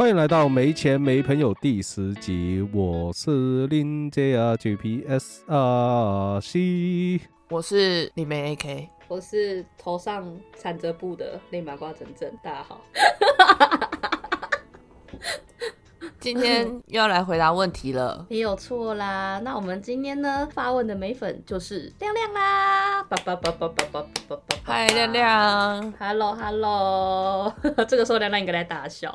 欢迎来到没钱没朋友第十集，我是林 J R G P S R C，我是李梅 AK，我是头上缠着布的内马瓜整整，大家好。今天又要来回答问题了。没有错啦，那我们今天呢发问的美粉就是亮亮啦，叭叭叭叭叭叭叭叭。嗨，亮亮，Hello Hello，这个时候亮亮应该在大笑。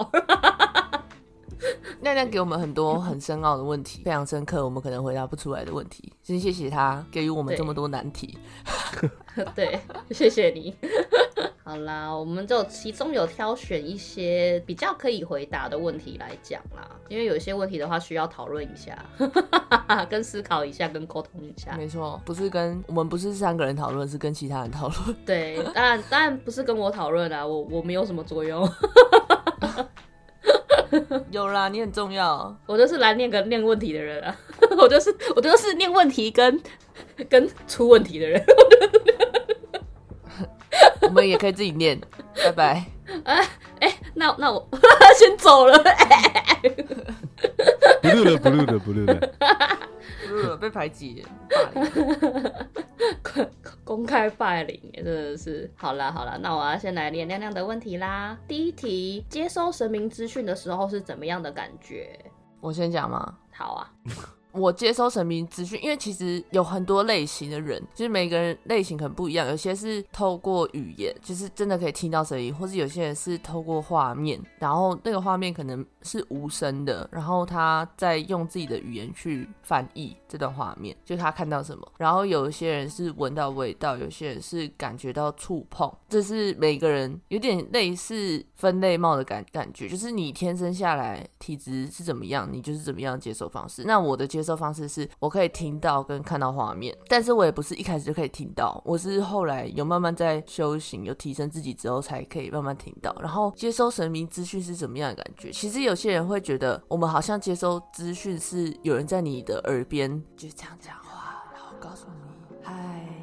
亮亮给我们很多很深奥的问题，非常深刻，我们可能回答不出来的问题。先谢谢他给予我们这么多难题。对，谢谢你。好啦，我们就其中有挑选一些比较可以回答的问题来讲啦，因为有一些问题的话需要讨论一下，跟思考一下，跟沟通一下。没错，不是跟我们不是三个人讨论，是跟其他人讨论。对，当然当然不是跟我讨论啊，我我没有什么作用。有啦，你很重要，我就是来念个念问题的人啊，我就是我就是念问题跟跟出问题的人。我们也可以自己念，拜拜。哎哎，那那我先走了。不录了，不录了，不录了，被排挤，公公开霸凌，真的是。好啦好啦，那我要先来练亮亮的问题啦。第一题，接收神明资讯的时候是怎么样的感觉？我先讲吗？好啊。我接收神明资讯，因为其实有很多类型的人，就是每个人类型可能不一样。有些是透过语言，就是真的可以听到声音，或是有些人是透过画面，然后那个画面可能是无声的，然后他在用自己的语言去翻译这段画面，就他看到什么。然后有一些人是闻到味道，有些人是感觉到触碰，这是每个人有点类似分类帽的感感觉，就是你天生下来体质是怎么样，你就是怎么样接受方式。那我的接受方式是我可以听到跟看到画面，但是我也不是一开始就可以听到，我是后来有慢慢在修行，有提升自己之后才可以慢慢听到。然后接收神明资讯是怎么样的感觉？其实有些人会觉得我们好像接收资讯是有人在你的耳边就这样讲话，然后告诉你嗨。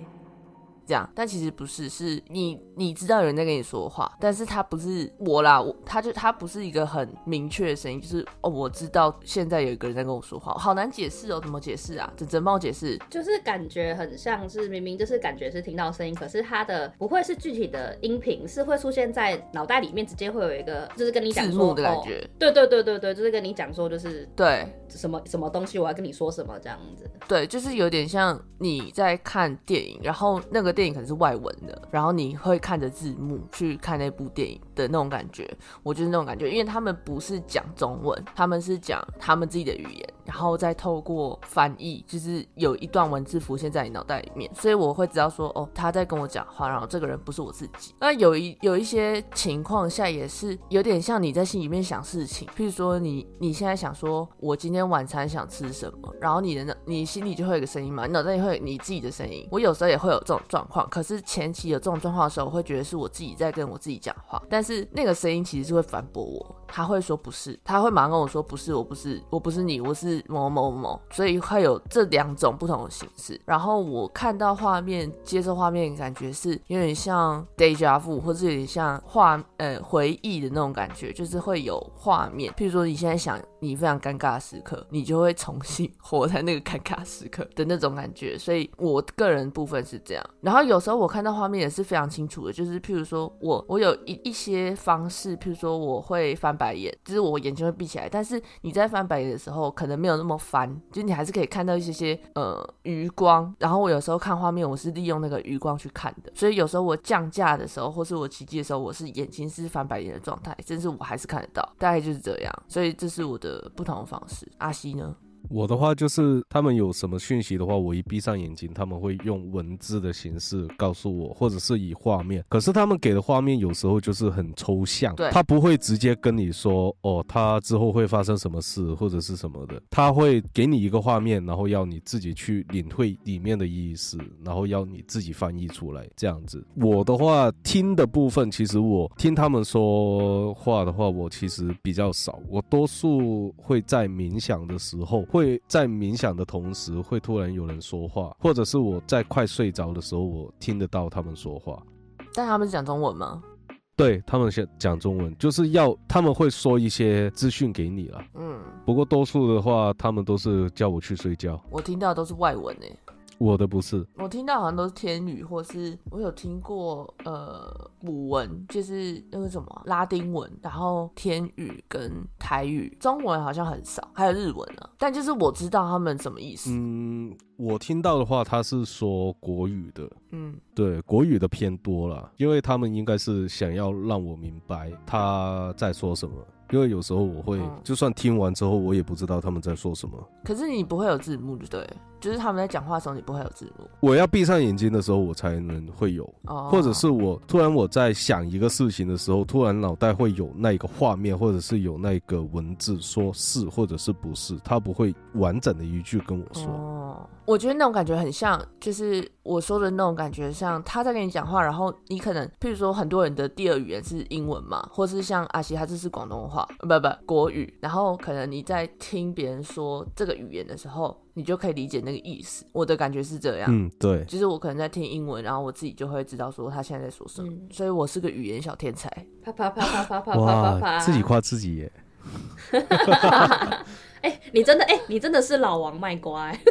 这样，但其实不是，是你你知道有人在跟你说话，但是他不是我啦，我他就他不是一个很明确的声音，就是哦，我知道现在有一个人在跟我说话，好难解释哦，怎么解释啊？整整帮我解释，就是感觉很像是明明就是感觉是听到声音，可是他的不会是具体的音频，是会出现在脑袋里面，直接会有一个就是跟你讲说的感觉，对对对对对，就是跟你讲说就是对什么什么东西，我要跟你说什么这样子，对，就是有点像你在看电影，然后那个。电影可能是外文的，然后你会看着字幕去看那部电影的那种感觉，我就是那种感觉，因为他们不是讲中文，他们是讲他们自己的语言，然后再透过翻译，就是有一段文字浮现在你脑袋里面，所以我会知道说，哦，他在跟我讲话，然后这个人不是我自己。那有一有一些情况下也是有点像你在心里面想事情，譬如说你你现在想说，我今天晚餐想吃什么，然后你的你心里就会有个声音嘛，你脑袋里会有你自己的声音。我有时候也会有这种状。况，可是前期有这种状况的时候，我会觉得是我自己在跟我自己讲话，但是那个声音其实是会反驳我，他会说不是，他会马上跟我说不是，我不是，我不是你，我是某某某，所以会有这两种不同的形式。然后我看到画面，接受画面，感觉是有点像 deja vu，或者有点像画呃回忆的那种感觉，就是会有画面，譬如说你现在想你非常尴尬的时刻，你就会重新 活在那个尴尬时刻的那种感觉。所以我个人部分是这样，然后。有时候我看到画面也是非常清楚的，就是譬如说我我有一一些方式，譬如说我会翻白眼，就是我眼睛会闭起来，但是你在翻白眼的时候可能没有那么翻，就你还是可以看到一些些呃余光。然后我有时候看画面，我是利用那个余光去看的，所以有时候我降价的时候，或是我奇迹的时候，我是眼睛是翻白眼的状态，甚至我还是看得到，大概就是这样。所以这是我的不同的方式。阿西呢？我的话就是，他们有什么讯息的话，我一闭上眼睛，他们会用文字的形式告诉我，或者是以画面。可是他们给的画面有时候就是很抽象，他不会直接跟你说，哦，他之后会发生什么事或者是什么的，他会给你一个画面，然后要你自己去领会里面的意思，然后要你自己翻译出来这样子。我的话听的部分，其实我听他们说话的话，我其实比较少，我多数会在冥想的时候。会在冥想的同时，会突然有人说话，或者是我在快睡着的时候，我听得到他们说话。但他们是讲中文吗？对他们先讲中文，就是要他们会说一些资讯给你了。嗯，不过多数的话，他们都是叫我去睡觉。我听到都是外文诶。我的不是，我听到好像都是天语，或是我有听过呃古文，就是那个什么拉丁文，然后天语跟台语，中文好像很少，还有日文啊。但就是我知道他们什么意思。嗯，我听到的话，他是说国语的。嗯，对，国语的偏多了，因为他们应该是想要让我明白他在说什么。因为有时候我会，就算听完之后，我也不知道他们在说什么。可是你不会有字幕，对？就是他们在讲话的时候，你不会有字幕。我要闭上眼睛的时候，我才能会有。哦。或者是我突然我在想一个事情的时候，突然脑袋会有那个画面，或者是有那个文字，说是或者是不是，他不会完整的一句跟我说。哦。我觉得那种感觉很像，就是我说的那种感觉，像他在跟你讲话，然后你可能，譬如说很多人的第二语言是英文嘛，或是像阿西他这是广东话，不不国语，然后可能你在听别人说这个语言的时候，你就可以理解那个意思。我的感觉是这样，嗯，对，就是我可能在听英文，然后我自己就会知道说他现在在说什么，所以我是个语言小天才。啪啪啪啪啪啪啪啪，自己夸自己耶。哎，你真的哎，你真的是老王卖瓜。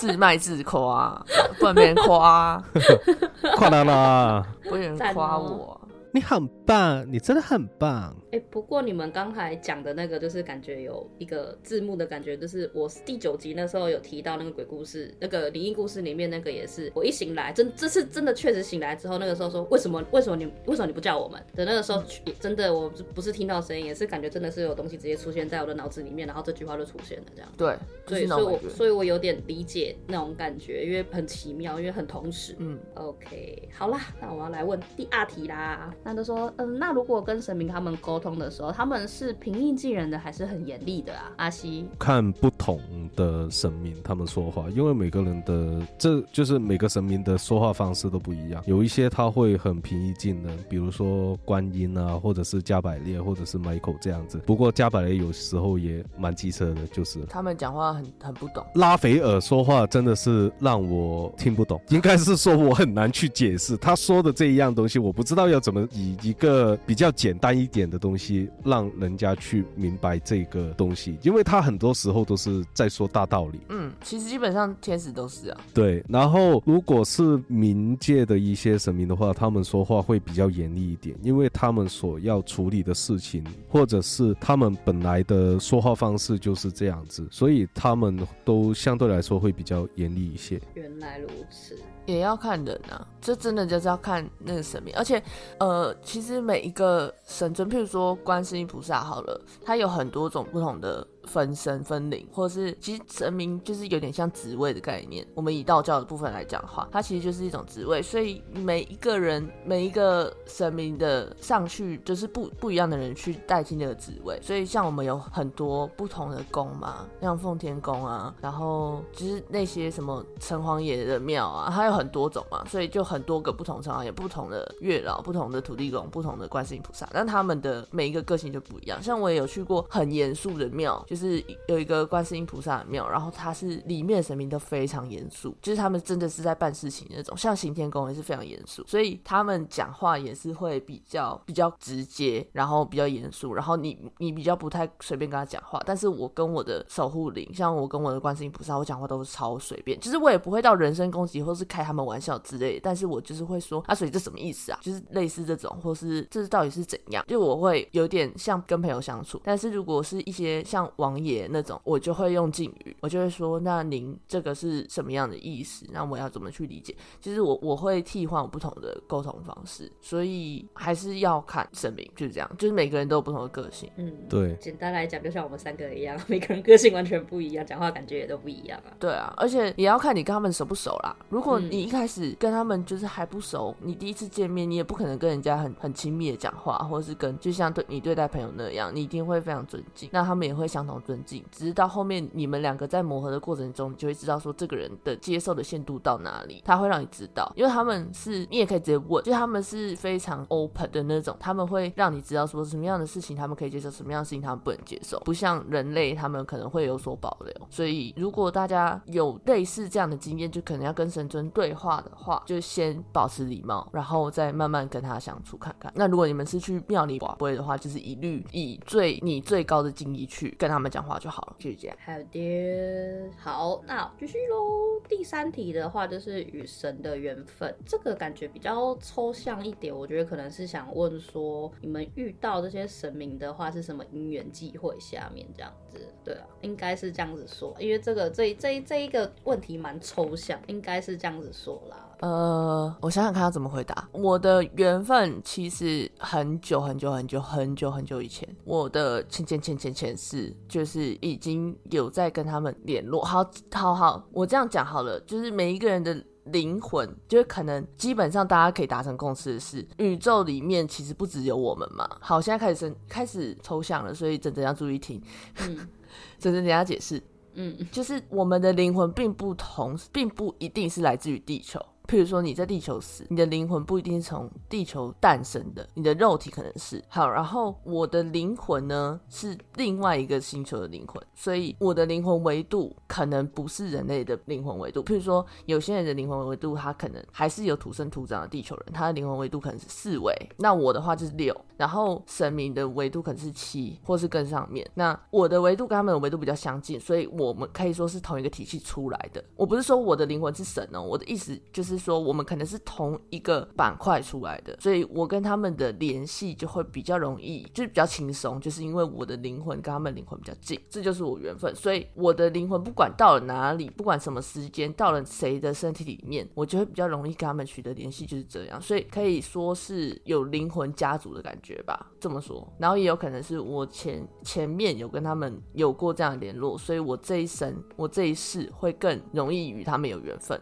自卖自夸，不能别人夸，夸他啦，不能夸我。你很棒，你真的很棒。哎，不过你们刚才讲的那个，就是感觉有一个字幕的感觉，就是我第九集那时候有提到那个鬼故事，那个灵异故事里面那个也是，我一醒来，真这次真的确实醒来之后，那个时候说为什么为什么你为什么你不叫我们？的那个时候真的我不是听到声音，也是感觉真的是有东西直接出现在我的脑子里面，然后这句话就出现了这样。对，所以所以我所以我有点理解那种感觉，因为很奇妙，因为很同时。嗯，OK，好啦，那我要来问第二题啦。那就说，嗯，那如果跟神明他们沟通的时候，他们是平易近人的，还是很严厉的啊？阿西，看不同的神明他们说话，因为每个人的这就是每个神明的说话方式都不一样。有一些他会很平易近人，比如说观音啊，或者是加百列，或者是 Michael 这样子。不过加百列有时候也蛮机车的，就是他们讲话很很不懂。拉斐尔说话真的是让我听不懂，应该是说我很难去解释他说的这一样东西，我不知道要怎么以一个比较简单一点的东西让人家去明白这个东西，因为他很多时候都是在说大道理。嗯，其实基本上天使都是啊。对，然后如果是冥界的一些神明的话，他们说话会比较严厉一点，因为他们所要处理的事情，或者是他们本来的说话方式就是这样子，所以他们都相对来说会比较严厉一些。原来如此。也要看人啊，这真的就是要看那个神明，而且，呃，其实每一个神尊，譬如说观世音菩萨好了，它有很多种不同的。分身分灵，或者是其实神明就是有点像职位的概念。我们以道教的部分来讲话，它其实就是一种职位。所以每一个人每一个神明的上去，就是不不一样的人去代替那个职位。所以像我们有很多不同的宫嘛，像奉天宫啊，然后就是那些什么城隍爷的庙啊，它有很多种嘛，所以就很多个不同城隍爷、不同的月老、不同的土地公、不同的观世音菩萨，但他们的每一个个性就不一样。像我也有去过很严肃的庙。就是有一个观世音菩萨的庙，然后它是里面的神明都非常严肃，就是他们真的是在办事情那种。像行天宫也是非常严肃，所以他们讲话也是会比较比较直接，然后比较严肃，然后你你比较不太随便跟他讲话。但是我跟我的守护灵，像我跟我的观世音菩萨，我讲话都是超随便，就是我也不会到人身攻击或是开他们玩笑之类。但是我就是会说，啊，所以这什么意思啊？就是类似这种，或是这是到底是怎样？就我会有点像跟朋友相处。但是如果是一些像王爷那种，我就会用敬语，我就会说，那您这个是什么样的意思？那我要怎么去理解？其实我我会替换不同的沟通方式，所以还是要看神明，就是这样，就是每个人都有不同的个性。嗯，对。简单来讲，就像我们三个一样，每个人个性完全不一样，讲话感觉也都不一样啊。对啊，而且也要看你跟他们熟不熟啦。如果你一开始跟他们就是还不熟，你第一次见面，你也不可能跟人家很很亲密的讲话，或者是跟就像对你对待朋友那样，你一定会非常尊敬，那他们也会相同。尊敬，只是到后面你们两个在磨合的过程中，你就会知道说这个人的接受的限度到哪里，他会让你知道，因为他们是你也可以直接问，就他们是非常 open 的那种，他们会让你知道说什么样的事情他们可以接受，什么样的事情他们不能接受，不像人类他们可能会有所保留。所以如果大家有类似这样的经验，就可能要跟神尊对话的话，就先保持礼貌，然后再慢慢跟他相处看看。那如果你们是去庙里不会的话，就是一律以最你最高的敬意去跟他讲话就好了，就是这样。好的，好，那继续喽。第三题的话就是与神的缘分，这个感觉比较抽象一点。我觉得可能是想问说，你们遇到这些神明的话是什么因缘际会下面这样子？对啊，应该是这样子说，因为这个这这这一个问题蛮抽象，应该是这样子说啦。呃，我想想看要怎么回答。我的缘分其实很久很久很久很久很久以前，我的前前前前前世就是已经有在跟他们联络。好，好，好，我这样讲好了，就是每一个人的灵魂，就是可能基本上大家可以达成共识的是，宇宙里面其实不只有我们嘛。好，现在开始开始抽象了，所以真真要注意听。嗯，真真等下解释。嗯，就是我们的灵魂并不同，并不一定是来自于地球。譬如说你在地球死，你的灵魂不一定是从地球诞生的，你的肉体可能是好。然后我的灵魂呢是另外一个星球的灵魂，所以我的灵魂维度可能不是人类的灵魂维度。譬如说有些人的灵魂维度，他可能还是有土生土长的地球人，他的灵魂维度可能是四维。那我的话就是六，然后神明的维度可能是七，或是更上面。那我的维度跟他们的维度比较相近，所以我们可以说是同一个体系出来的。我不是说我的灵魂是神哦，我的意思就是。是说我们可能是同一个板块出来的，所以我跟他们的联系就会比较容易，就是比较轻松，就是因为我的灵魂跟他们灵魂比较近，这就是我缘分。所以我的灵魂不管到了哪里，不管什么时间，到了谁的身体里面，我就会比较容易跟他们取得联系，就是这样。所以可以说是有灵魂家族的感觉吧，这么说。然后也有可能是我前前面有跟他们有过这样的联络，所以我这一生，我这一世会更容易与他们有缘分。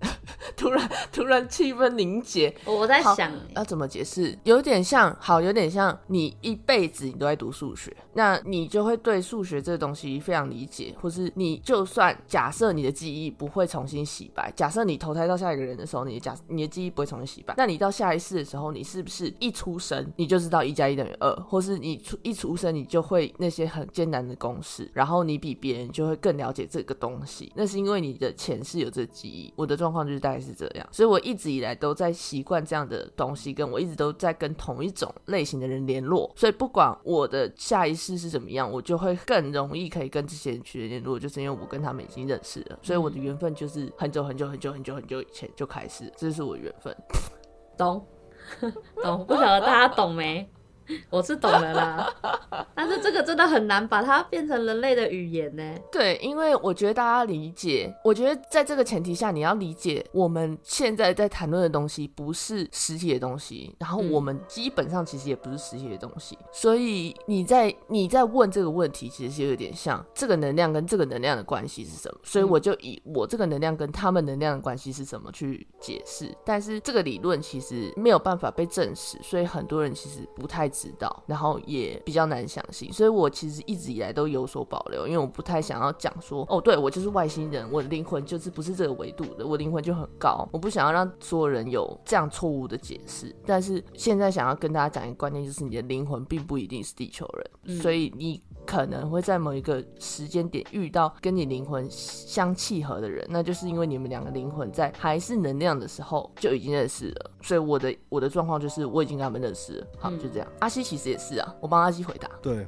突然，突然气氛凝结。我在想要怎么解释，有点像，好，有点像你一辈子你都在读数学，那你就会对数学这个东西非常理解，或是你就算假设你的记忆不会重新洗白，假设你投胎到下一个人的时候，你的假你的记忆不会重新洗白，那你到下一世的时候，你是不是一出生你就知道一加一等于二，或是你出一出生你就会那些很艰难的公式，然后你比别人就会更了解这个东西，那是因为你的前世有这记忆。我的状况就是大概是这样，所以我一直以来都在习惯这样的东西，跟我一直都在跟同一种类型的人联络，所以不管我的下一世是怎么样，我就会更容易可以跟这些人取得联络，就是因为我跟他们已经认识了，所以我的缘分就是很久很久很久很久很久以前就开始，这是我缘分。懂，懂，不晓得大家懂没？我是懂的啦，但是这个真的很难把它变成人类的语言呢。对，因为我觉得大家理解，我觉得在这个前提下，你要理解我们现在在谈论的东西不是实体的东西，然后我们基本上其实也不是实体的东西，所以你在你在问这个问题，其实就有点像这个能量跟这个能量的关系是什么，所以我就以我这个能量跟他们能量的关系是什么去解释，但是这个理论其实没有办法被证实，所以很多人其实不太。知道，然后也比较难相信，所以我其实一直以来都有所保留，因为我不太想要讲说，哦，对我就是外星人，我的灵魂就是不是这个维度的，我灵魂就很高，我不想要让所有人有这样错误的解释。但是现在想要跟大家讲一个观念，就是你的灵魂并不一定是地球人，所以你。可能会在某一个时间点遇到跟你灵魂相契合的人，那就是因为你们两个灵魂在还是能量的时候就已经认识了。所以我的我的状况就是我已经跟他们认识了。好，就这样。阿西其实也是啊，我帮阿西回答。对，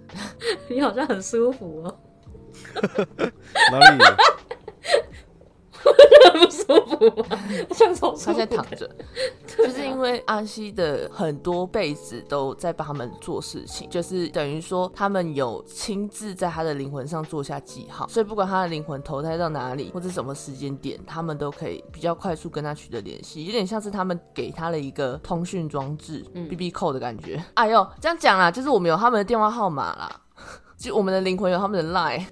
你好像很舒服哦。哪里？他在躺着，就是因为阿西的很多辈子都在帮他们做事情，就是等于说他们有亲自在他的灵魂上做下记号，所以不管他的灵魂投胎到哪里或者什么时间点，他们都可以比较快速跟他取得联系，有点像是他们给他了一个通讯装置嗯，B B 扣的感觉。哎呦，这样讲啦，就是我们有他们的电话号码啦，就我们的灵魂有他们的 line。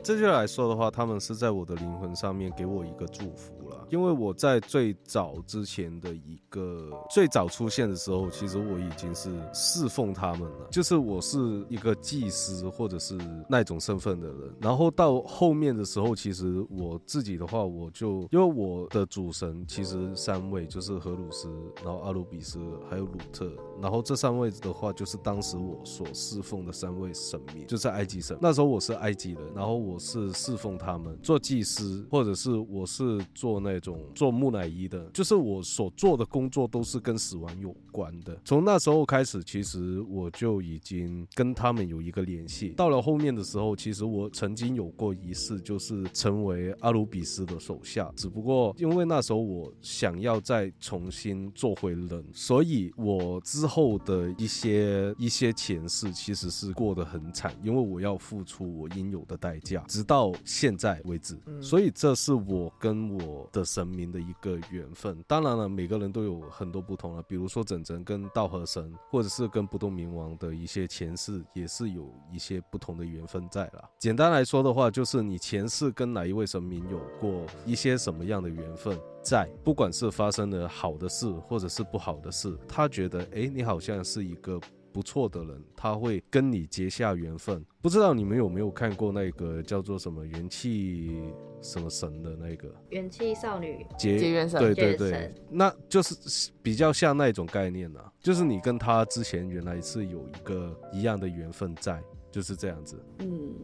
这就来说的话，他们是在我的灵魂上面给我一个祝福因为我在最早之前的一个最早出现的时候，其实我已经是侍奉他们了，就是我是一个祭司或者是那种身份的人。然后到后面的时候，其实我自己的话，我就因为我的主神其实三位就是荷鲁斯，然后阿鲁比斯还有鲁特，然后这三位的话就是当时我所侍奉的三位神明，就是埃及神。那时候我是埃及人，然后我是侍奉他们做祭司，或者是我是做那种做木乃伊的，就是我所做的工作都是跟死亡有关的。从那时候开始，其实我就已经跟他们有一个联系。到了后面的时候，其实我曾经有过一次，就是成为阿鲁比斯的手下。只不过因为那时候我想要再重新做回人，所以我之后的一些一些前世其实是过得很惨，因为我要付出我应有的代价，直到现在为止。所以这是我跟我的神明的一个缘分。当然了，每个人都有很多不同了，比如说整神跟道和神，或者是跟不动明王的一些前世，也是有一些不同的缘分在了。简单来说的话，就是你前世跟哪一位神明有过一些什么样的缘分，在不管是发生了好的事，或者是不好的事，他觉得哎，你好像是一个。不错的人，他会跟你结下缘分。不知道你们有没有看过那个叫做什么元气什么神的那个元气少女结结缘神？对对对，那就是比较像那种概念啊，就是你跟他之前原来是有一个一样的缘分在，就是这样子。嗯，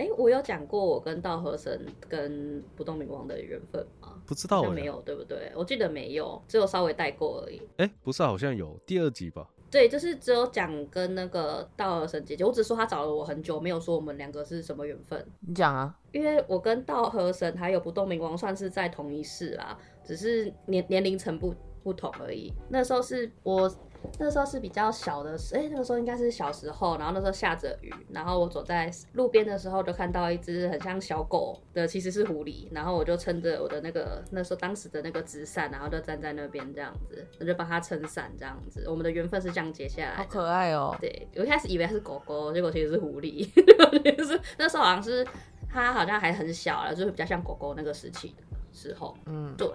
哎，我有讲过我跟道和神跟不动明王的缘分吗？不知道，没有，对不对？我记得没有，只有稍微带过而已。哎，不是，好像有第二集吧。对，就是只有讲跟那个道和神姐姐，我只说她找了我很久，没有说我们两个是什么缘分。你讲啊，因为我跟道和神还有不动明王算是在同一世啦，只是年年龄层不不同而已。那时候是我。那时候是比较小的时，哎，那个时候应该是小时候，然后那时候下着雨，然后我走在路边的时候，就看到一只很像小狗的，其实是狐狸，然后我就撑着我的那个那时候当时的那个纸伞，然后就站在那边这样子，我就帮它撑伞这样子，我们的缘分是这样结下来。好可爱哦！对，我一开始以为它是狗狗，结果其实是狐狸，就是那时候好像是它好像还很小了，就是比较像狗狗那个时期的时候。嗯，对。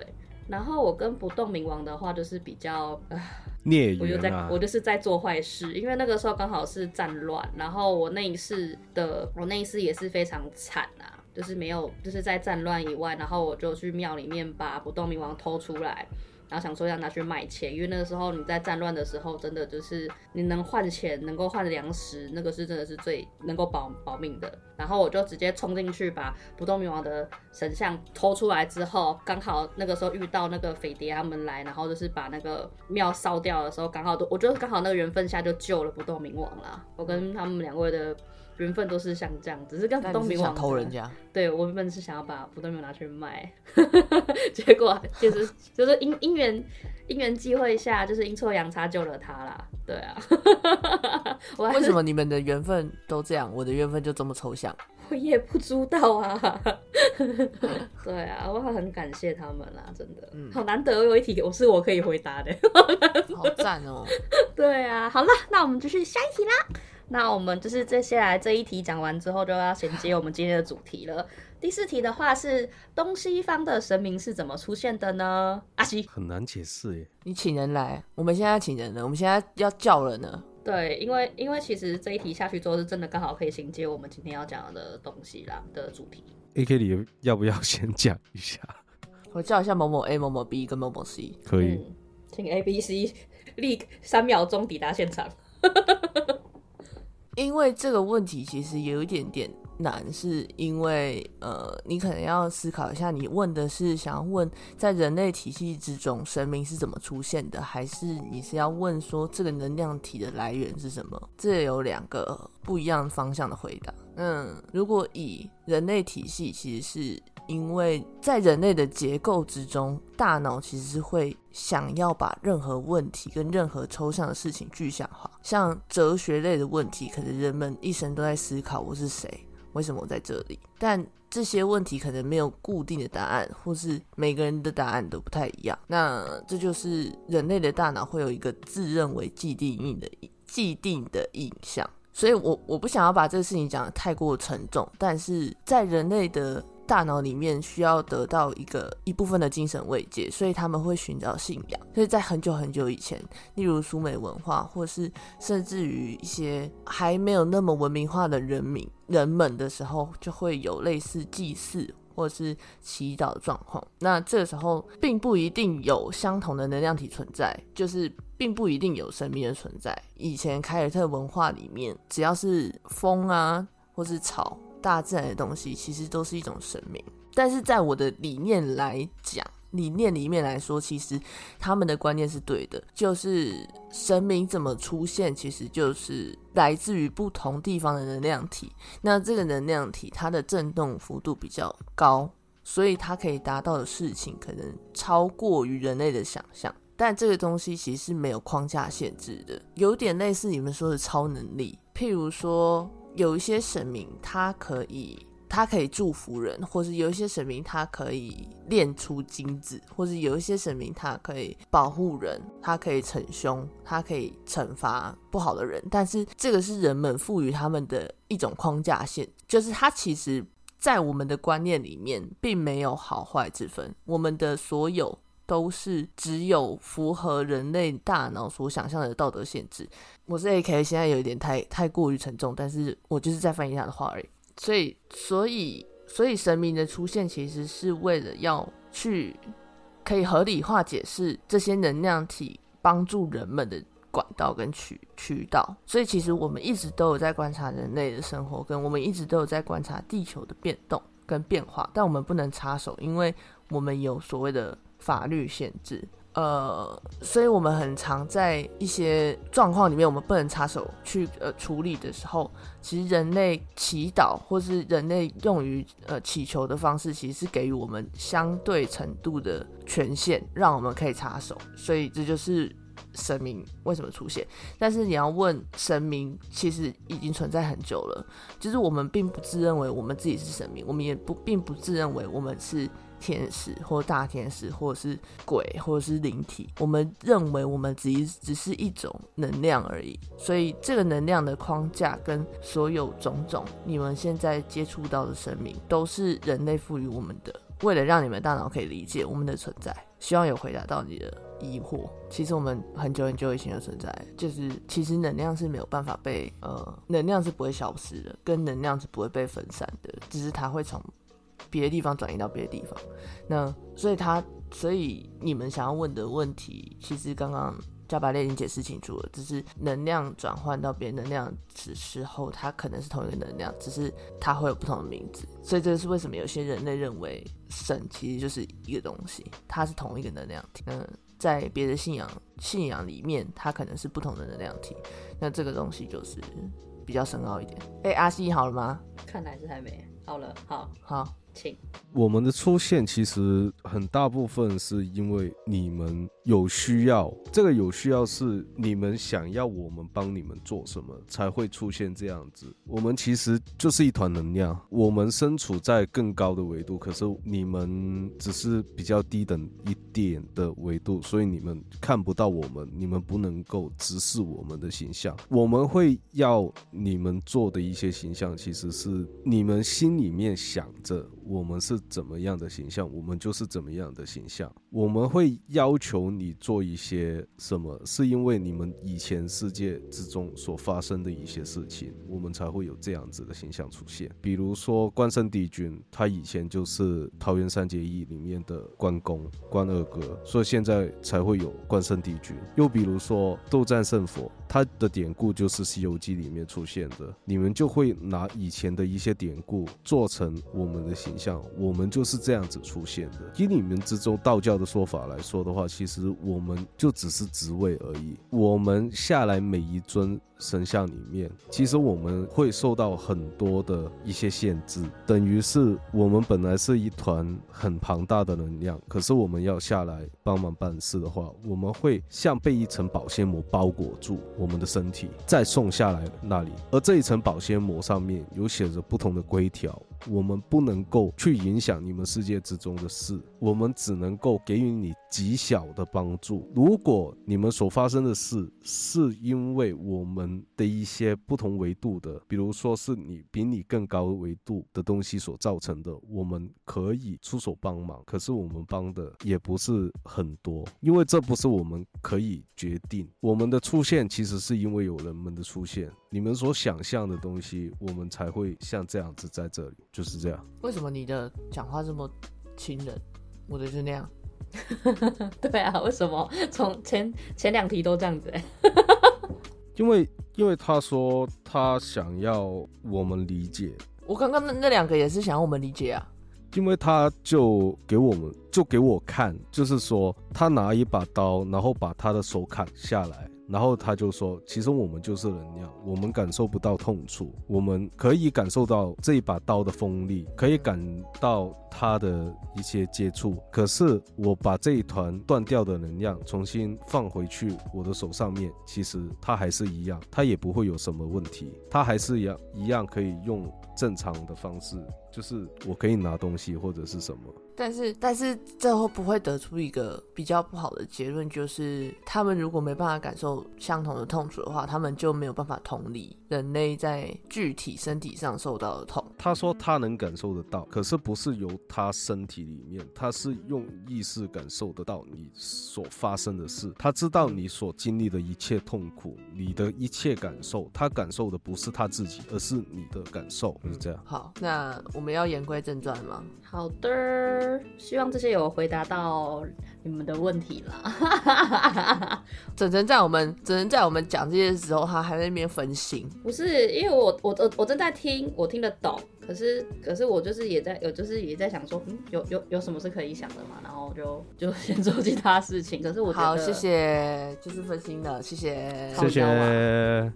然后我跟不动明王的话，就是比较，孽我就在我就是在做坏事，因为那个时候刚好是战乱，然后我那一世的我那一世也是非常惨啊，就是没有就是在战乱以外，然后我就去庙里面把不动明王偷出来。然后想说要拿去卖钱，因为那个时候你在战乱的时候，真的就是你能换钱，能够换粮食，那个是真的是最能够保保命的。然后我就直接冲进去把不动明王的神像偷出来之后，刚好那个时候遇到那个匪谍他们来，然后就是把那个庙烧掉的时候，刚好都我觉得刚好那个缘分下就救了不动明王了。我跟他们两位的。缘分都是像这样，只是跟不动明王偷人家。对我原本是想要把不动明王拿去卖，结果就是就是因因缘因缘际会下，就是阴错阳差救了他啦。对啊，为什么你们的缘分都这样，我的缘分就这么抽象？我也不知道啊。对啊，我很感谢他们啦，真的，好难得有一题我是我可以回答的，好赞哦。对啊，好了，那我们就是下一题啦。那我们就是接下来这一题讲完之后，就要衔接我们今天的主题了。第四题的话是东西方的神明是怎么出现的呢？阿西很难解释耶。你请人来，我们现在请人了，我们现在要叫人了。对，因为因为其实这一题下去之后，是真的刚好可以衔接我们今天要讲的东西啦的主题。A K 里要不要先讲一下？我叫一下某某 A、某某 B 跟某某 C。可以，请 A、B、C 立三秒钟抵达现场。因为这个问题其实有一点点难，是因为呃，你可能要思考一下，你问的是想要问在人类体系之中神明是怎么出现的，还是你是要问说这个能量体的来源是什么？这有两个不一样方向的回答。嗯，如果以人类体系，其实是。因为在人类的结构之中，大脑其实是会想要把任何问题跟任何抽象的事情具象化。像哲学类的问题，可能人们一生都在思考我是谁，为什么我在这里。但这些问题可能没有固定的答案，或是每个人的答案都不太一样。那这就是人类的大脑会有一个自认为既定印的既定的印象。所以我我不想要把这个事情讲得太过沉重，但是在人类的大脑里面需要得到一个一部分的精神慰藉，所以他们会寻找信仰。所以在很久很久以前，例如苏美文化，或是甚至于一些还没有那么文明化的人民人们的时候，就会有类似祭祀。或是祈祷的状况，那这个时候并不一定有相同的能量体存在，就是并不一定有神明的存在。以前凯尔特文化里面，只要是风啊，或是草，大自然的东西，其实都是一种神明。但是在我的理念来讲，理念里面来说，其实他们的观念是对的，就是神明怎么出现，其实就是来自于不同地方的能量体。那这个能量体它的振动幅度比较高，所以它可以达到的事情可能超过于人类的想象。但这个东西其实是没有框架限制的，有点类似你们说的超能力。譬如说，有一些神明，他可以。他可以祝福人，或是有一些神明，他可以炼出金子，或是有一些神明，他可以保护人，他可以惩凶，他可以惩罚不好的人。但是这个是人们赋予他们的一种框架线，就是他其实，在我们的观念里面，并没有好坏之分。我们的所有都是只有符合人类大脑所想象的道德限制。我是 A K，现在有一点太太过于沉重，但是我就是在翻译他的话而已。所以，所以，所以神明的出现其实是为了要去可以合理化解释这些能量体帮助人们的管道跟渠渠道。所以，其实我们一直都有在观察人类的生活，跟我们一直都有在观察地球的变动跟变化，但我们不能插手，因为我们有所谓的法律限制。呃，所以我们很常在一些状况里面，我们不能插手去呃处理的时候，其实人类祈祷或是人类用于呃祈求的方式，其实是给予我们相对程度的权限，让我们可以插手。所以这就是神明为什么出现。但是你要问神明，其实已经存在很久了，就是我们并不自认为我们自己是神明，我们也不并不自认为我们是。天使或大天使，或者是鬼，或者是灵体，我们认为我们只只是一种能量而已。所以这个能量的框架跟所有种种你们现在接触到的生命，都是人类赋予我们的，为了让你们大脑可以理解我们的存在。希望有回答到你的疑惑。其实我们很久很久以前就存在，就是其实能量是没有办法被呃，能量是不会消失的，跟能量是不会被分散的，只是它会从。别的地方转移到别的地方，那所以他，所以你们想要问的问题，其实刚刚加百列已经解释清楚了，只是能量转换到别的能量的时候，它可能是同一个能量，只是它会有不同的名字。所以这是为什么有些人类认为神其实就是一个东西，它是同一个能量体。嗯，在别的信仰信仰里面，它可能是不同的能量体。那这个东西就是比较深奥一点。哎，阿西好了吗？看来是还没好了。好，好。我们的出现其实很大部分是因为你们有需要，这个有需要是你们想要我们帮你们做什么才会出现这样子。我们其实就是一团能量，我们身处在更高的维度，可是你们只是比较低等一点的维度，所以你们看不到我们，你们不能够直视我们的形象。我们会要你们做的一些形象，其实是你们心里面想着。我们是怎么样的形象，我们就是怎么样的形象。我们会要求你做一些什么，是因为你们以前世界之中所发生的一些事情，我们才会有这样子的形象出现。比如说关圣帝君，他以前就是桃园三结义里面的关公、关二哥，所以现在才会有关圣帝君。又比如说斗战胜佛，他的典故就是《西游记》里面出现的，你们就会拿以前的一些典故做成我们的形。像我们就是这样子出现的。以你们之中道教的说法来说的话，其实我们就只是职位而已。我们下来每一尊。神像里面，其实我们会受到很多的一些限制，等于是我们本来是一团很庞大的能量，可是我们要下来帮忙办事的话，我们会像被一层保鲜膜包裹住我们的身体，再送下来那里。而这一层保鲜膜上面有写着不同的规条，我们不能够去影响你们世界之中的事，我们只能够给予你。极小的帮助。如果你们所发生的事是因为我们的一些不同维度的，比如说是你比你更高维度的东西所造成的，我们可以出手帮忙。可是我们帮的也不是很多，因为这不是我们可以决定。我们的出现其实是因为有人们的出现，你们所想象的东西，我们才会像这样子在这里，就是这样。为什么你的讲话这么亲人？我的是那样。对啊，为什么从前前两题都这样子？因为因为他说他想要我们理解，我刚刚那那两个也是想要我们理解啊。因为他就给我们就给我看，就是说他拿一把刀，然后把他的手砍下来。然后他就说：“其实我们就是能量，我们感受不到痛处，我们可以感受到这一把刀的锋利，可以感到它的一些接触。可是我把这一团断掉的能量重新放回去我的手上面，其实它还是一样，它也不会有什么问题，它还是一样一样可以用正常的方式，就是我可以拿东西或者是什么。”但是，但是最后不会得出一个比较不好的结论？就是他们如果没办法感受相同的痛楚的话，他们就没有办法同理人类在具体身体上受到的痛。他说他能感受得到，可是不是由他身体里面，他是用意识感受得到你所发生的事。他知道你所经历的一切痛苦，你的一切感受，他感受的不是他自己，而是你的感受，是这样。好，那我们要言归正传吗？好的。希望这些有回答到你们的问题啦。整整在我们整整在我们讲这些时候，他还在那边分心。不是，因为我我我我正在听，我听得懂。可是可是我就是也在有就是也在想说，嗯，有有有什么是可以想的嘛？然后就就先做其他事情。可是我好，谢谢，就是分心了，谢谢，谢谢。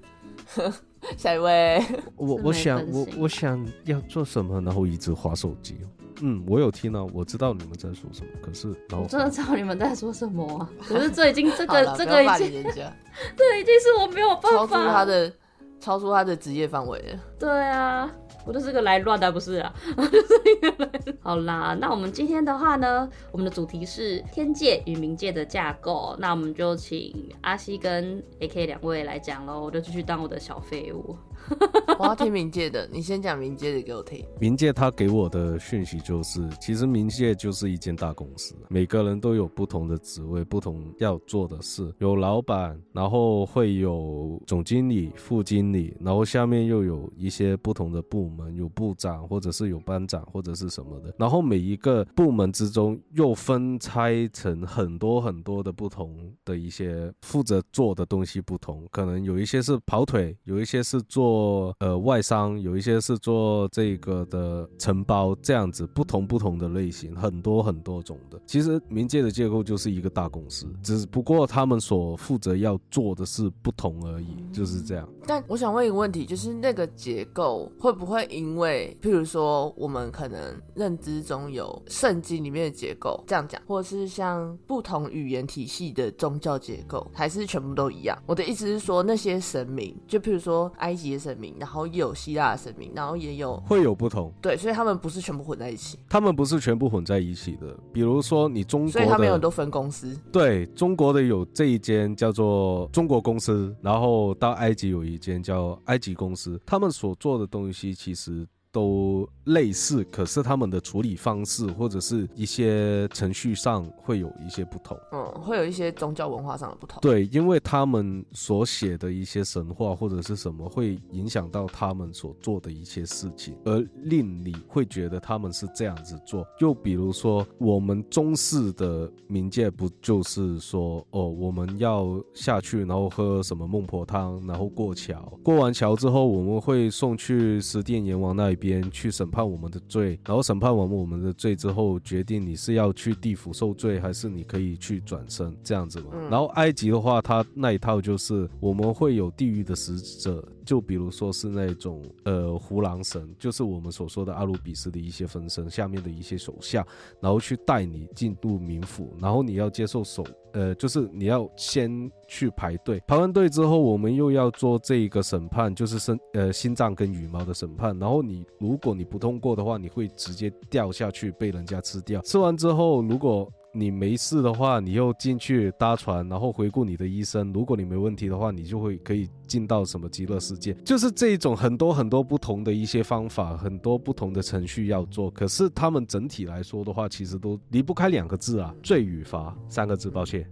下一位，我我想我我想要做什么，然后一直划手机。嗯，我有听到，我知道你们在说什么。可是，我真的知道你们在说什么啊！可是这已经这个这个已经，这已经是我没有办法超出他的超出他的职业范围了。对啊。我就是个来乱的，不是啊。就是一个来好啦，那我们今天的话呢，我们的主题是天界与冥界的架构。那我们就请阿西跟 AK 两位来讲喽。我就继续当我的小废物。我要听冥界的，你先讲冥界的给我听。冥界他给我的讯息就是，其实冥界就是一间大公司，每个人都有不同的职位，不同要做的事。有老板，然后会有总经理、副经理，然后下面又有一些不同的部门。有部长，或者是有班长，或者是什么的。然后每一个部门之中又分拆成很多很多的不同的一些负责做的东西不同，可能有一些是跑腿，有一些是做呃外商，有一些是做这个的承包，这样子不同不同的类型，很多很多种的。其实冥界的结构就是一个大公司，只不过他们所负责要做的是不同而已，就是这样。但我想问一个问题，就是那个结构会不会？因为，譬如说，我们可能认知中有圣经里面的结构，这样讲，或者是像不同语言体系的宗教结构，还是全部都一样？我的意思是说，那些神明，就譬如说埃及的神明，然后也有希腊的神明，然后也有会有不同，对，所以他们不是全部混在一起，他们不是全部混在一起的。比如说你中国，所以他们有很多分公司，对，中国的有这一间叫做中国公司，然后到埃及有一间叫埃及公司，他们所做的东西其实。实都类似，可是他们的处理方式或者是一些程序上会有一些不同。嗯，会有一些宗教文化上的不同。对，因为他们所写的一些神话或者是什么，会影响到他们所做的一些事情，而令你会觉得他们是这样子做。就比如说，我们中式的冥界不就是说，哦，我们要下去，然后喝什么孟婆汤，然后过桥，过完桥之后，我们会送去十殿阎王那里。边去审判我们的罪，然后审判完我们的罪之后，决定你是要去地府受罪，还是你可以去转生这样子嘛。然后埃及的话，它那一套就是我们会有地狱的使者，就比如说是那种呃胡狼神，就是我们所说的阿鲁比斯的一些分身下面的一些手下，然后去带你进入冥府，然后你要接受手。呃，就是你要先去排队，排完队之后，我们又要做这一个审判，就是身呃心脏跟羽毛的审判。然后你如果你不通过的话，你会直接掉下去被人家吃掉。吃完之后，如果你没事的话，你又进去搭船，然后回顾你的医生。如果你没问题的话，你就会可以进到什么极乐世界。就是这种很多很多不同的一些方法，很多不同的程序要做。可是他们整体来说的话，其实都离不开两个字啊，罪与罚三个字。抱歉。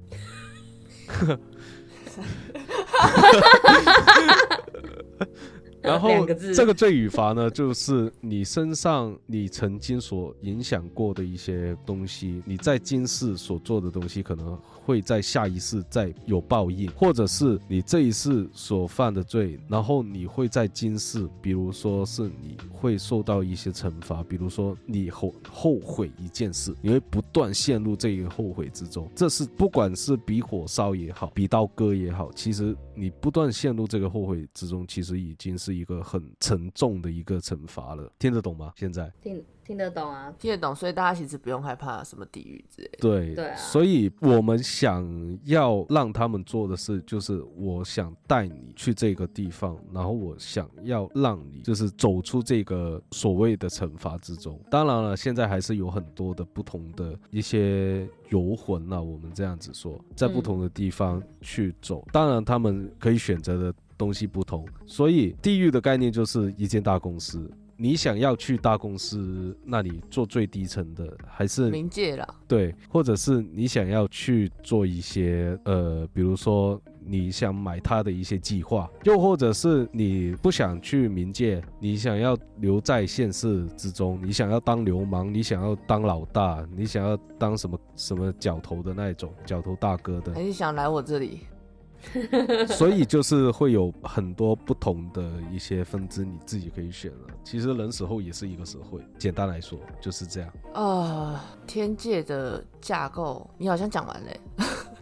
然后这个罪与罚呢，就是你身上你曾经所影响过的一些东西，你在今世所做的东西，可能会在下一世再有报应，或者是你这一世所犯的罪，然后你会在今世，比如说是你会受到一些惩罚，比如说你后后悔一件事，你会不断陷入这个后悔之中。这是不管是比火烧也好，比刀割也好，其实你不断陷入这个后悔之中，其实已经是。一个很沉重的一个惩罚了，听得懂吗？现在听听得懂啊，听得懂，所以大家其实不用害怕什么地狱之类。对对啊，所以我们想要让他们做的事，就是我想带你去这个地方，然后我想要让你就是走出这个所谓的惩罚之中。当然了，现在还是有很多的不同的一些游魂啊，我们这样子说，在不同的地方去走。当然，他们可以选择的。东西不同，所以地狱的概念就是一间大公司。你想要去大公司那里做最低层的，还是冥界了？对，或者是你想要去做一些呃，比如说你想买他的一些计划，又或者是你不想去冥界，你想要留在现世之中，你想要当流氓，你想要当老大，你想要当什么什么角头的那种角头大哥的，还是想来我这里？所以就是会有很多不同的一些分支，你自己可以选了。其实人死后也是一个社会，简单来说就是这样。啊，天界的架构你好像讲完嘞，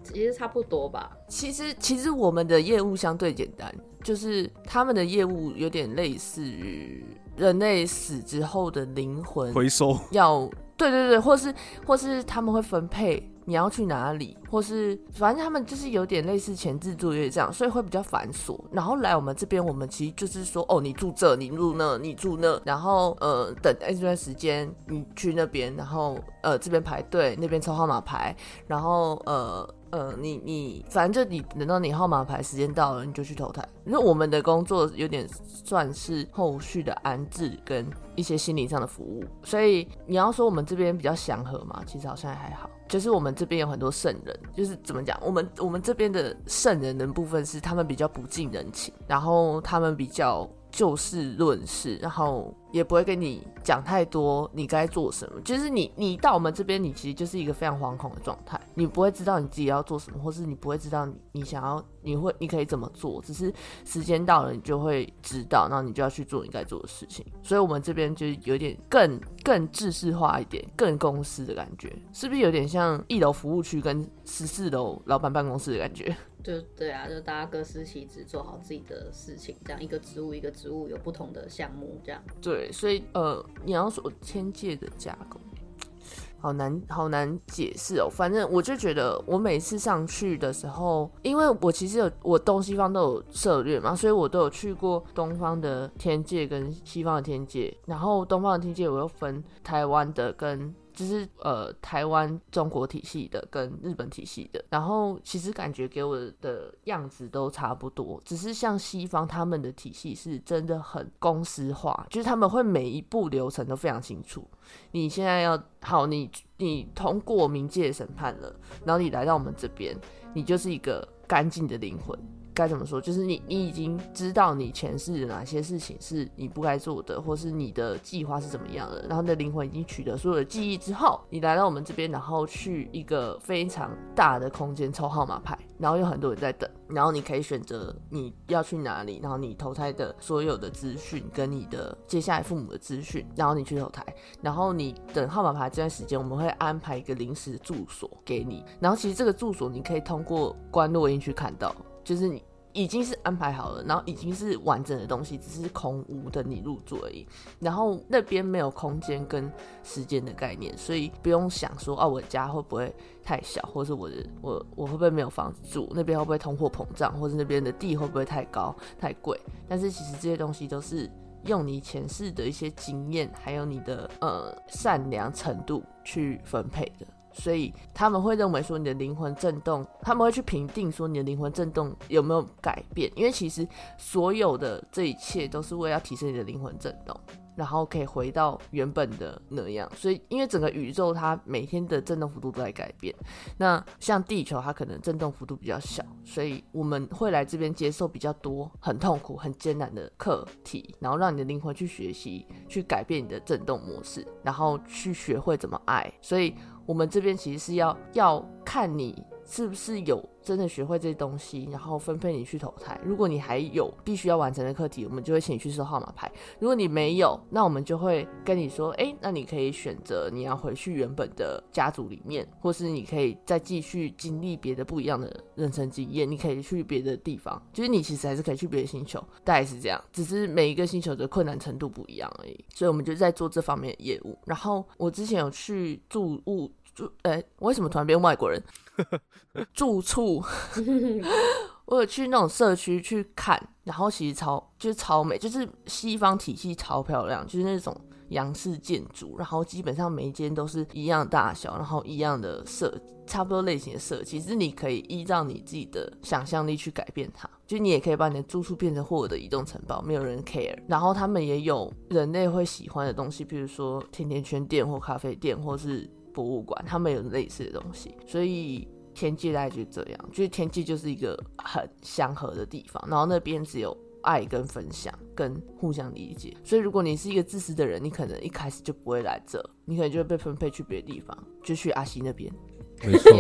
其实差不多吧。其实其实我们的业务相对简单，就是他们的业务有点类似于人类死之后的灵魂回收，要对对对，或是或是他们会分配。你要去哪里，或是反正他们就是有点类似前置作业这样，所以会比较繁琐。然后来我们这边，我们其实就是说，哦，你住这，你住那，你住那，然后呃，等一段时间你去那边，然后呃这边排队，那边抽号码牌，然后呃。呃，你你反正就你等到你号码牌时间到了，你就去投胎。那我们的工作有点算是后续的安置跟一些心理上的服务，所以你要说我们这边比较祥和嘛，其实好像还好。就是我们这边有很多圣人，就是怎么讲，我们我们这边的圣人的部分是他们比较不近人情，然后他们比较。就事论事，然后也不会跟你讲太多你该做什么。就是你，你到我们这边，你其实就是一个非常惶恐的状态，你不会知道你自己要做什么，或是你不会知道你你想要，你会你可以怎么做。只是时间到了，你就会知道，然后你就要去做你该做的事情。所以，我们这边就有点更更制式化一点，更公司的感觉，是不是有点像一楼服务区跟十四楼老板办公室的感觉？就对啊，就大家各司其职，做好自己的事情，这样一个职务一个职务有不同的项目，这样。对，所以呃，你要说天界的架构，好难好难解释哦。反正我就觉得，我每次上去的时候，因为我其实有我东西方都有涉略嘛，所以我都有去过东方的天界跟西方的天界，然后东方的天界我又分台湾的跟。就是呃，台湾中国体系的跟日本体系的，然后其实感觉给我的样子都差不多，只是像西方他们的体系是真的很公司化，就是他们会每一步流程都非常清楚。你现在要好，你你通过冥界审判了，然后你来到我们这边，你就是一个干净的灵魂。该怎么说？就是你，你已经知道你前世的哪些事情是你不该做的，或是你的计划是怎么样的。然后你的灵魂已经取得所有的记忆之后，你来到我们这边，然后去一个非常大的空间抽号码牌，然后有很多人在等，然后你可以选择你要去哪里，然后你投胎的所有的资讯跟你的接下来父母的资讯，然后你去投胎，然后你等号码牌这段时间，我们会安排一个临时住所给你，然后其实这个住所你可以通过观落音去看到。就是你已经是安排好了，然后已经是完整的东西，只是空屋等你入住而已。然后那边没有空间跟时间的概念，所以不用想说哦，我家会不会太小，或是我的我我会不会没有房子住？那边会不会通货膨胀，或是那边的地会不会太高太贵？但是其实这些东西都是用你前世的一些经验，还有你的呃善良程度去分配的。所以他们会认为说你的灵魂震动，他们会去评定说你的灵魂震动有没有改变，因为其实所有的这一切都是为了提升你的灵魂震动。然后可以回到原本的那样，所以因为整个宇宙它每天的震动幅度都在改变，那像地球它可能震动幅度比较小，所以我们会来这边接受比较多很痛苦、很艰难的课题，然后让你的灵魂去学习，去改变你的震动模式，然后去学会怎么爱。所以我们这边其实是要要看你。是不是有真的学会这些东西，然后分配你去投胎？如果你还有必须要完成的课题，我们就会请你去收号码牌。如果你没有，那我们就会跟你说，哎，那你可以选择你要回去原本的家族里面，或是你可以再继续经历别的不一样的人生经验。你可以去别的地方，就是你其实还是可以去别的星球，大概是这样。只是每一个星球的困难程度不一样而已。所以我们就在做这方面的业务。然后我之前有去住物住，哎，我为什么突然变外国人？住处，我有去那种社区去看，然后其实超就是超美，就是西方体系超漂亮，就是那种洋式建筑，然后基本上每一间都是一样大小，然后一样的设，差不多类型的设计，其实你可以依照你自己的想象力去改变它，就你也可以把你的住处变成霍尔的移动城堡，没有人 care。然后他们也有人类会喜欢的东西，比如说甜甜圈店或咖啡店，或是。博物馆，他们有类似的东西，所以天界大概就这样，就是天界就是一个很祥和的地方，然后那边只有爱跟分享跟互相理解，所以如果你是一个自私的人，你可能一开始就不会来这，你可能就会被分配去别的地方，就去阿西那边。没错。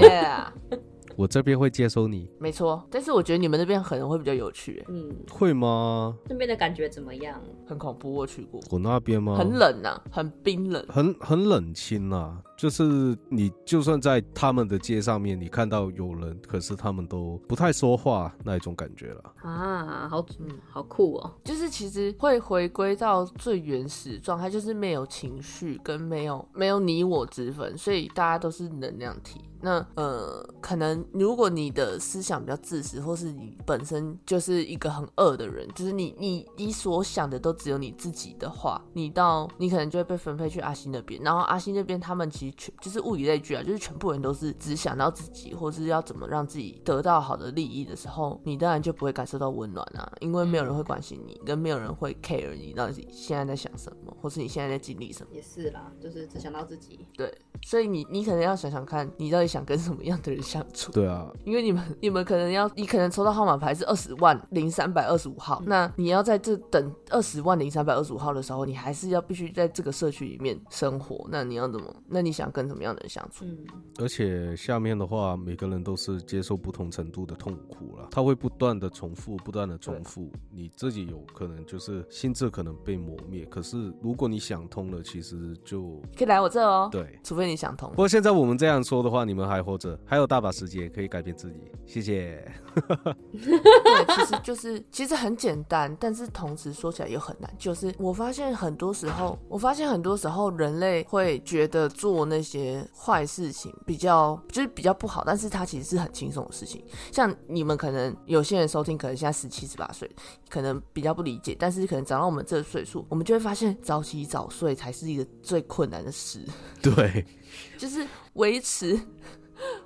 我这边会接收你，没错。但是我觉得你们那边可能会比较有趣，嗯，会吗？那边的感觉怎么样？很恐怖，我去过。我那边吗？很冷呐，很冰冷，很很冷清呐。就是你就算在他们的街上面，你看到有人，可是他们都不太说话那一种感觉了。啊，好，嗯，好酷哦。就是其实会回归到最原始状态，就是没有情绪跟没有没有你我之分，所以大家都是能量体。那呃，可能如果你的思想比较自私，或是你本身就是一个很恶的人，就是你你你所想的都只有你自己的话，你到你可能就会被分配去阿星那边。然后阿星那边他们其实全就是物以类聚啊，就是全部人都是只想到自己，或是要怎么让自己得到好的利益的时候，你当然就不会感受到温暖啊，因为没有人会关心你，跟没有人会 care 你到底现在在想什么，或是你现在在经历什么。也是啦，就是只想到自己。对，所以你你可能要想想看，你到底。想跟什么样的人相处？对啊，因为你们你们可能要，你可能抽到号码牌是二十万零三百二十五号，那你要在这等二十万零三百二十五号的时候，你还是要必须在这个社区里面生活。那你要怎么？那你想跟什么样的人相处？嗯，而且下面的话，每个人都是接受不同程度的痛苦了，他会不断的重复，不断的重复。你自己有可能就是心智可能被磨灭，可是如果你想通了，其实就可以来我这哦。对，除非你想通。不过现在我们这样说的话，你们。还活着，还有大把时间可以改变自己。谢谢。对，其实就是其实很简单，但是同时说起来又很难。就是我发现很多时候，我发现很多时候人类会觉得做那些坏事情比较就是比较不好，但是它其实是很轻松的事情。像你们可能有些人收听，可能现在十七十八岁，可能比较不理解，但是可能长到我们这个岁数，我们就会发现早起早睡才是一个最困难的事。对。就是维持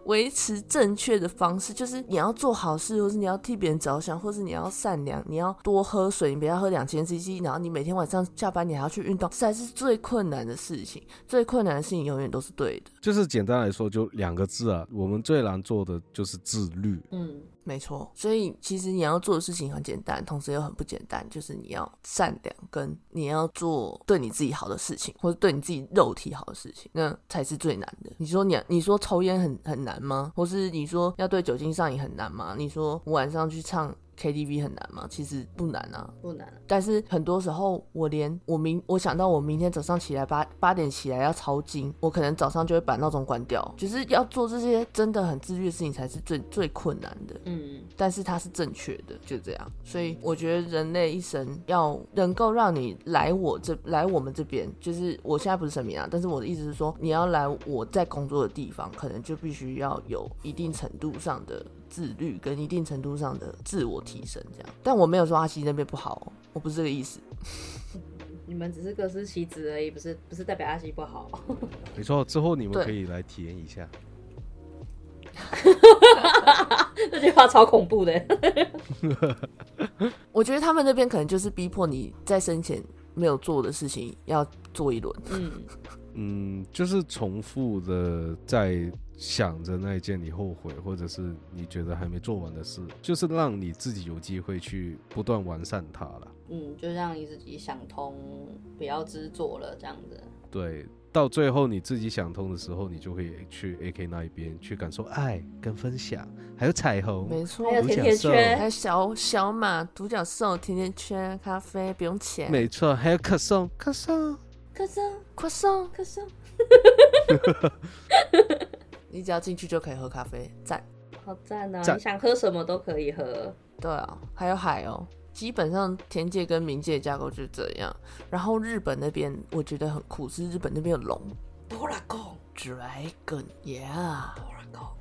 维持正确的方式，就是你要做好事，或是你要替别人着想，或是你要善良，你要多喝水，你不要喝两千 CC，然后你每天晚上下班你还要去运动，这才是最困难的事情。最困难的事情永远都是对的。就是简单来说，就两个字啊，我们最难做的就是自律。嗯。没错，所以其实你要做的事情很简单，同时又很不简单，就是你要善良，跟你要做对你自己好的事情，或者对你自己肉体好的事情，那才是最难的。你说你，你说抽烟很很难吗？或是你说要对酒精上瘾很难吗？你说我晚上去唱。KTV 很难吗？其实不难啊，不难。但是很多时候，我连我明我想到我明天早上起来八八点起来要抄经，我可能早上就会把闹钟关掉。就是要做这些真的很自律的事情，才是最最困难的。嗯，但是它是正确的，就这样。所以我觉得人类一生要能够让你来我这来我们这边，就是我现在不是神明啊，但是我的意思是说，你要来我在工作的地方，可能就必须要有一定程度上的。自律跟一定程度上的自我提升，这样，但我没有说阿西那边不好，我不是这个意思。你们只是各司其职而已，不是不是代表阿西不好。没错，之后你们可以来体验一下。这句话超恐怖的。我觉得他们那边可能就是逼迫你在生前没有做的事情要做一轮。嗯嗯，就是重复的在想着那一件你后悔或者是你觉得还没做完的事，就是让你自己有机会去不断完善它了。嗯，就让你自己想通，不要执着了，这样子。对。到最后你自己想通的时候，你就可以去 A K 那一边去感受爱跟分享，还有彩虹，没错，还有甜甜圈，还有小小马、独角兽、甜甜圈、咖啡，不用钱。没错，还有可颂，可颂，可颂，可颂，可颂。你只要进去就可以喝咖啡，赞，好赞啊！你想喝什么都可以喝。对啊，还有海哦。基本上天界跟冥界架构就是这样，然后日本那边我觉得很酷，是日本那边有龙，Dragon，Yeah，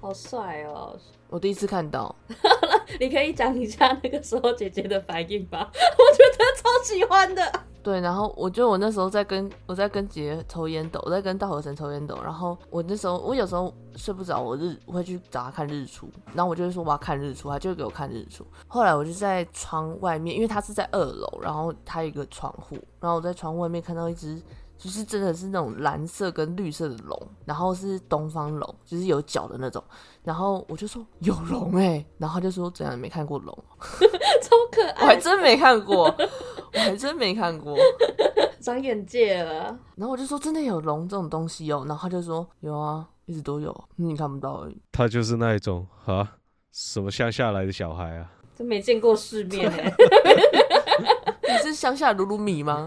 好帅哦！我第一次看到，你可以讲一下那个时候姐姐的反应吧，我觉得超喜欢的。对，然后我觉得我那时候在跟我在跟姐姐抽烟斗，我在跟大河神抽烟斗，然后我那时候我有时候睡不着，我日我会去找他看日出，然后我就会说我要看日出，他就会给我看日出。后来我就在窗外面，因为他是在二楼，然后他有一个窗户，然后我在窗户外面看到一只。就是真的是那种蓝色跟绿色的龙，然后是东方龙，就是有角的那种。然后我就说有龙哎，然后他就说怎样没看过龙，超可爱。我还真没看过，我还真没看过，长眼界了。然后我就说真的有龙这种东西哦，然后他就说有啊，一直都有，你看不到而已。他就是那一种啊，什么乡下来的小孩啊，真没见过世面哎。你是乡下鲁鲁米吗？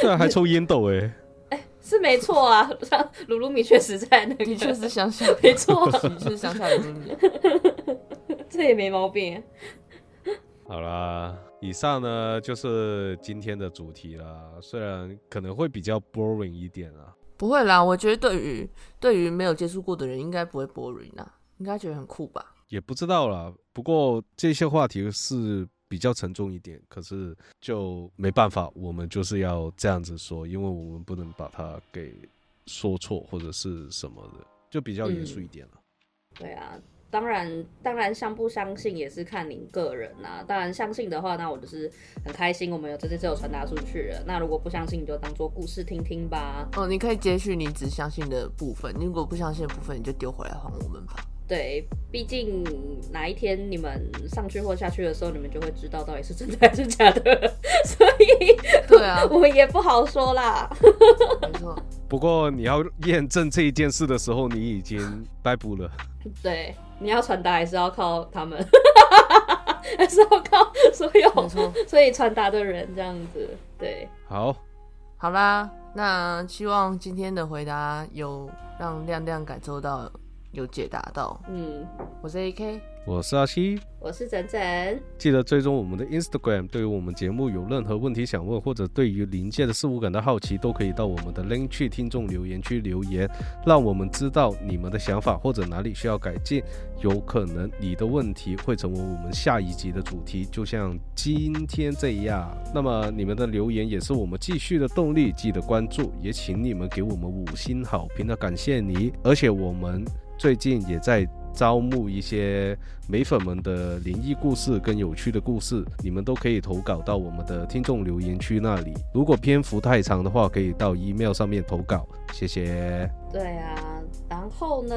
对啊，还抽烟斗哎！哎，是没错啊，像 鲁鲁米确实在那个，的确是乡下，没错，是乡下鲁鲁米，这也没毛病。好啦，以上呢就是今天的主题啦，虽然可能会比较 boring 一点啊，不会啦，我觉得对于对于没有接触过的人，应该不会 boring 啊，应该觉得很酷吧？也不知道啦，不过这些话题是。比较沉重一点，可是就没办法，我们就是要这样子说，因为我们不能把它给说错或者是什么的，就比较严肃一点了。对啊，当然，当然相不相信也是看您个人啦。当然相信的话，那我就是很开心，我们有这件事有传达出去了。那如果不相信，你就当做故事听听吧。哦，你可以截取你只相信的部分，如果不相信的部分，你就丢回来还我们吧。对，毕竟哪一天你们上去或下去的时候，你们就会知道到底是真的还是假的，所以对啊，我们也不好说啦。没错，不过你要验证这一件事的时候，你已经逮捕了。对，你要传达还是要靠他们，还是要靠所有，所以传达的人这样子。对，好，好啦，那希望今天的回答有让亮亮感受到。有解答到，嗯，我是 A K，我是阿西，我是整整，记得追踪我们的 Instagram。对于我们节目有任何问题想问，或者对于临界的事物感到好奇，都可以到我们的 Link 去听众留言区留言，让我们知道你们的想法或者哪里需要改进。有可能你的问题会成为我们下一集的主题，就像今天这样。那么你们的留言也是我们继续的动力，记得关注，也请你们给我们五星好评的，感谢你。而且我们。最近也在招募一些美粉们的灵异故事跟有趣的故事，你们都可以投稿到我们的听众留言区那里。如果篇幅太长的话，可以到 email 上面投稿。谢谢。对啊，然后呢？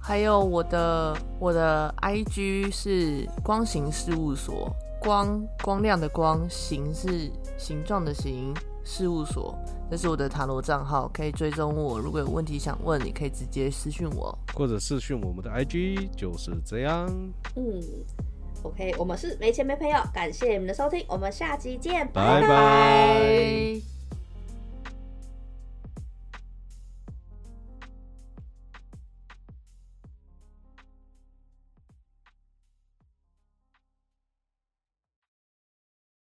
还有我的我的 IG 是光行事务所，光光亮的光，形是形状的形。事务所，这是我的塔罗账号，可以追踪我。如果有问题想问，你可以直接私讯我，或者私讯我们的 IG，就是这样。嗯，OK，我们是没钱没朋友，感谢你们的收听，我们下期见，拜拜。